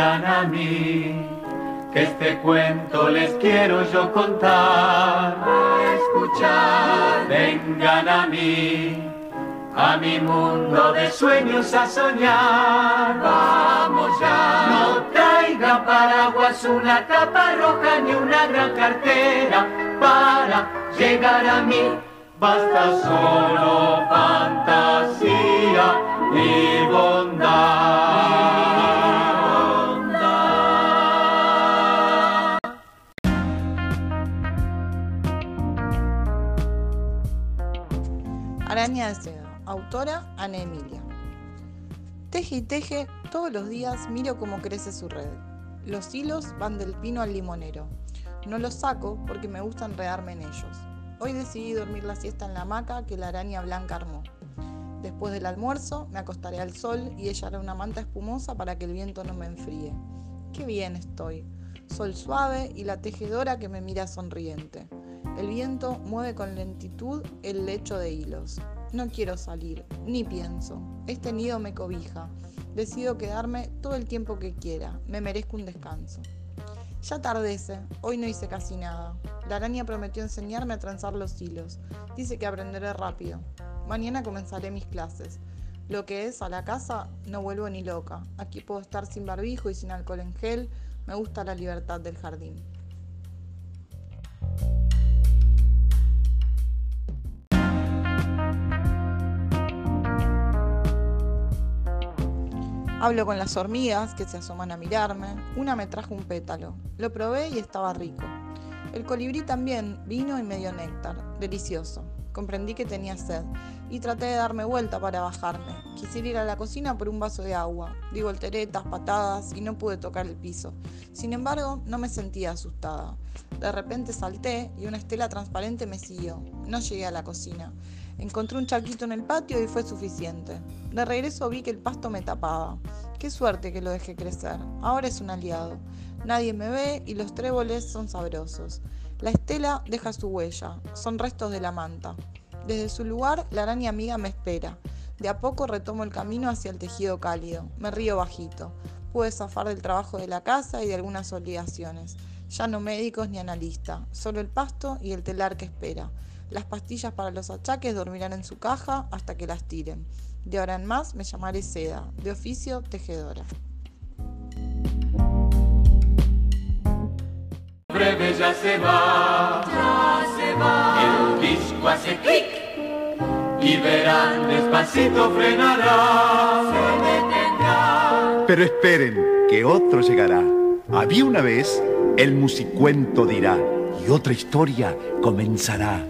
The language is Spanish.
a mí, que este cuento les quiero yo contar. A escuchar, vengan a mí, a mi mundo de sueños a soñar. Vamos ya, no traigan paraguas, una capa roja ni una gran cartera para llegar a mí. Basta solo fantasía y Araña de seda, autora Ana Emilia. Teje y teje, todos los días miro cómo crece su red. Los hilos van del pino al limonero. No los saco porque me gusta enredarme en ellos. Hoy decidí dormir la siesta en la hamaca que la araña blanca armó. Después del almuerzo me acostaré al sol y ella hará una manta espumosa para que el viento no me enfríe. Qué bien estoy. Sol suave y la tejedora que me mira sonriente. El viento mueve con lentitud el lecho de hilos. No quiero salir, ni pienso. Este nido me cobija. Decido quedarme todo el tiempo que quiera. Me merezco un descanso. Ya atardece, hoy no hice casi nada. La araña prometió enseñarme a trenzar los hilos. Dice que aprenderé rápido. Mañana comenzaré mis clases. Lo que es a la casa, no vuelvo ni loca. Aquí puedo estar sin barbijo y sin alcohol en gel. Me gusta la libertad del jardín. Hablo con las hormigas que se asoman a mirarme. Una me trajo un pétalo. Lo probé y estaba rico. El colibrí también vino y me dio néctar. Delicioso. Comprendí que tenía sed y traté de darme vuelta para bajarme. Quisiera ir a la cocina por un vaso de agua. Di volteretas, patadas y no pude tocar el piso. Sin embargo, no me sentía asustada. De repente salté y una estela transparente me siguió. No llegué a la cocina. Encontré un charquito en el patio y fue suficiente. De regreso vi que el pasto me tapaba. Qué suerte que lo dejé crecer. Ahora es un aliado. Nadie me ve y los tréboles son sabrosos. La estela deja su huella. Son restos de la manta. Desde su lugar, la araña amiga me espera. De a poco retomo el camino hacia el tejido cálido. Me río bajito. Pude zafar del trabajo de la casa y de algunas obligaciones. Ya no médicos ni analista, solo el pasto y el telar que espera. Las pastillas para los achaques dormirán en su caja hasta que las tiren. De ahora en más me llamaré Seda, de oficio tejedora. Breve ya se va, ya se va. El disco hace clic y verán despacito frenará, se detendrá. Pero esperen, que otro llegará. Había una vez, el musicuento dirá, y otra historia comenzará.